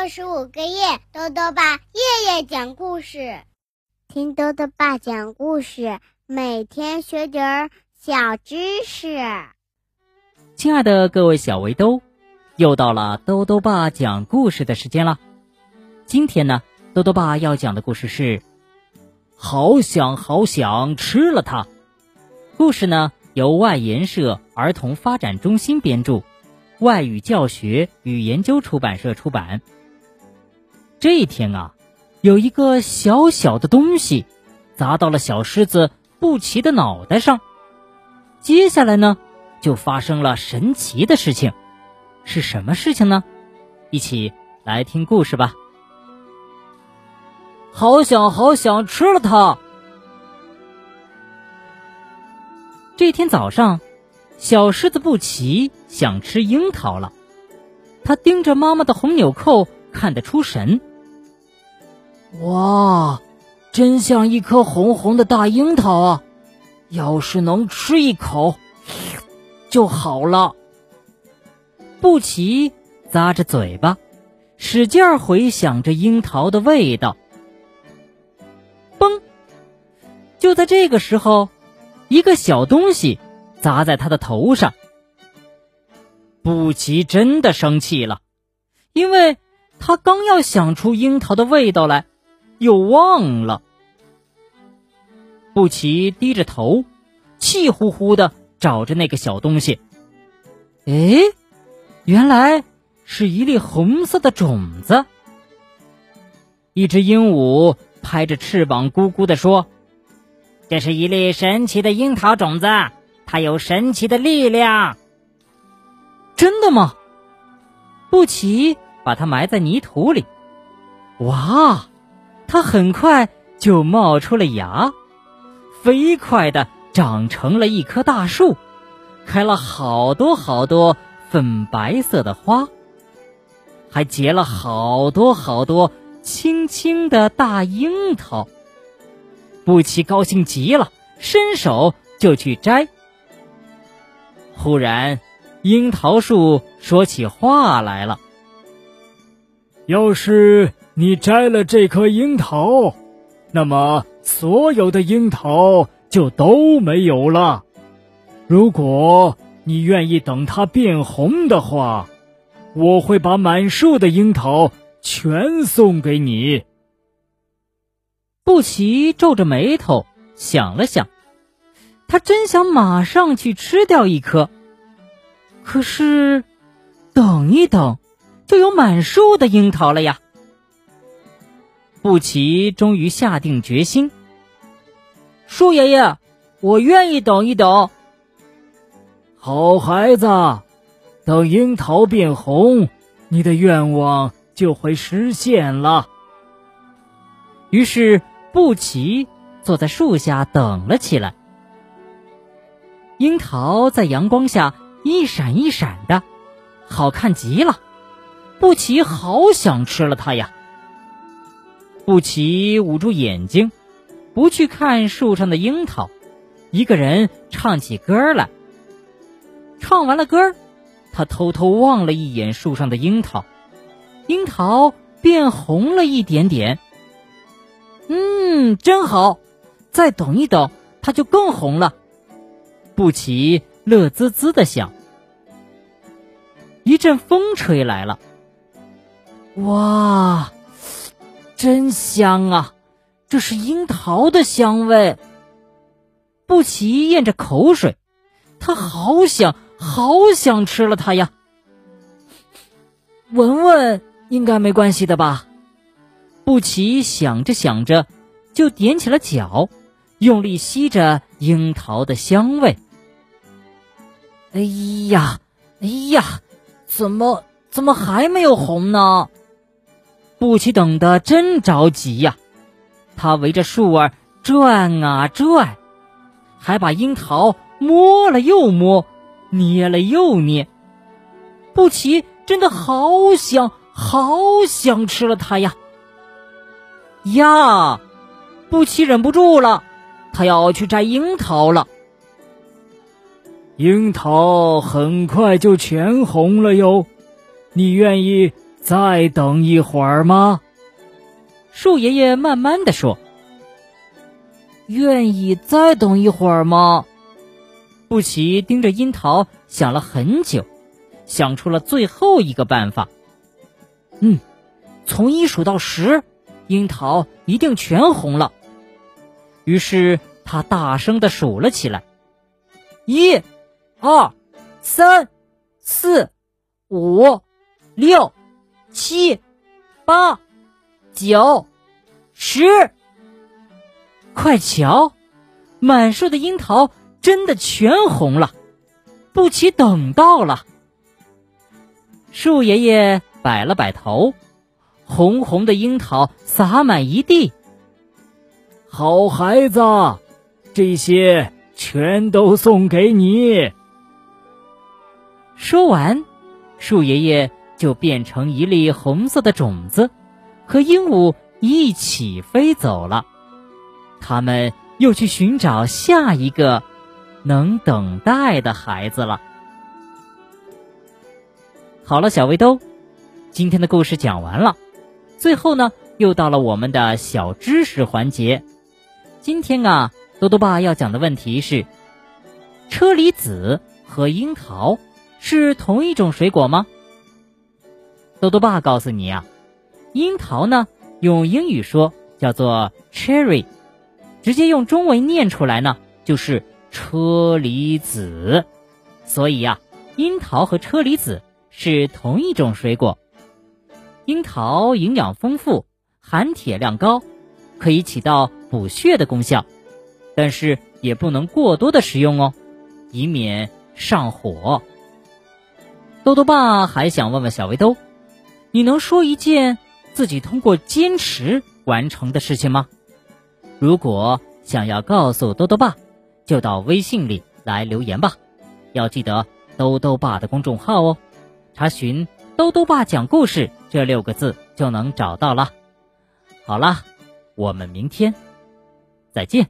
六十五个夜，豆豆爸夜夜讲故事，听豆豆爸讲故事，每天学点儿小知识。亲爱的各位小围兜，又到了豆豆爸讲故事的时间了。今天呢，豆豆爸要讲的故事是《好想好想吃了它》。故事呢由外研社儿童发展中心编著。外语教学与研究出版社出版。这一天啊，有一个小小的东西砸到了小狮子布奇的脑袋上。接下来呢，就发生了神奇的事情。是什么事情呢？一起来听故事吧。好想好想吃了它。这天早上。小狮子布奇想吃樱桃了，他盯着妈妈的红纽扣看得出神。哇，真像一颗红红的大樱桃啊！要是能吃一口 就好了。布奇咂着嘴巴，使劲儿回想着樱桃的味道。嘣！就在这个时候，一个小东西。砸在他的头上，布奇真的生气了，因为他刚要想出樱桃的味道来，又忘了。布奇低着头，气呼呼的找着那个小东西。哎，原来是一粒红色的种子。一只鹦鹉拍着翅膀，咕咕的说：“这是一粒神奇的樱桃种子。”它有神奇的力量，真的吗？布奇把它埋在泥土里，哇，它很快就冒出了芽，飞快的长成了一棵大树，开了好多好多粉白色的花，还结了好多好多青青的大樱桃。布奇高兴极了，伸手就去摘。忽然，樱桃树说起话来了：“要是你摘了这颗樱桃，那么所有的樱桃就都没有了。如果你愿意等它变红的话，我会把满树的樱桃全送给你。”布奇皱着眉头想了想。他真想马上去吃掉一颗，可是等一等，就有满树的樱桃了呀。布奇终于下定决心：“树爷爷，我愿意等一等。”好孩子，等樱桃变红，你的愿望就会实现了。于是，布奇坐在树下等了起来。樱桃在阳光下一闪一闪的，好看极了。布奇好想吃了它呀！布奇捂住眼睛，不去看树上的樱桃，一个人唱起歌来。唱完了歌，他偷偷望了一眼树上的樱桃，樱桃变红了一点点。嗯，真好，再等一等，它就更红了。布奇乐滋滋的想。一阵风吹来了，哇，真香啊！这是樱桃的香味。布奇咽着口水，他好想好想吃了它呀。闻闻，应该没关系的吧？布奇想着想着，就踮起了脚，用力吸着樱桃的香味。哎呀，哎呀，怎么怎么还没有红呢？布奇等得真着急呀！他围着树儿转啊转，还把樱桃摸了又摸，捏了又捏。布奇真的好想好想吃了它呀！呀，布奇忍不住了，他要去摘樱桃了。樱桃很快就全红了哟，你愿意再等一会儿吗？树爷爷慢慢的说：“愿意再等一会儿吗？”布奇盯着樱桃想了很久，想出了最后一个办法。嗯，从一数到十，樱桃一定全红了。于是他大声的数了起来：一、二、三、四、五、六、七、八、九、十。快瞧，满树的樱桃。真的全红了，布奇等到了。树爷爷摆了摆头，红红的樱桃洒满一地。好孩子，这些全都送给你。说完，树爷爷就变成一粒红色的种子，和鹦鹉一起飞走了。他们又去寻找下一个。能等待的孩子了。好了，小围兜，今天的故事讲完了。最后呢，又到了我们的小知识环节。今天啊，多多爸要讲的问题是：车厘子和樱桃是同一种水果吗？多多爸告诉你啊，樱桃呢，用英语说叫做 cherry，直接用中文念出来呢，就是。车厘子，所以呀，樱桃和车厘子是同一种水果。樱桃营养丰富，含铁量高，可以起到补血的功效，但是也不能过多的食用哦，以免上火。豆豆爸还想问问小围兜，你能说一件自己通过坚持完成的事情吗？如果想要告诉豆豆爸。就到微信里来留言吧，要记得兜兜爸的公众号哦，查询“兜兜爸讲故事”这六个字就能找到了。好了，我们明天再见。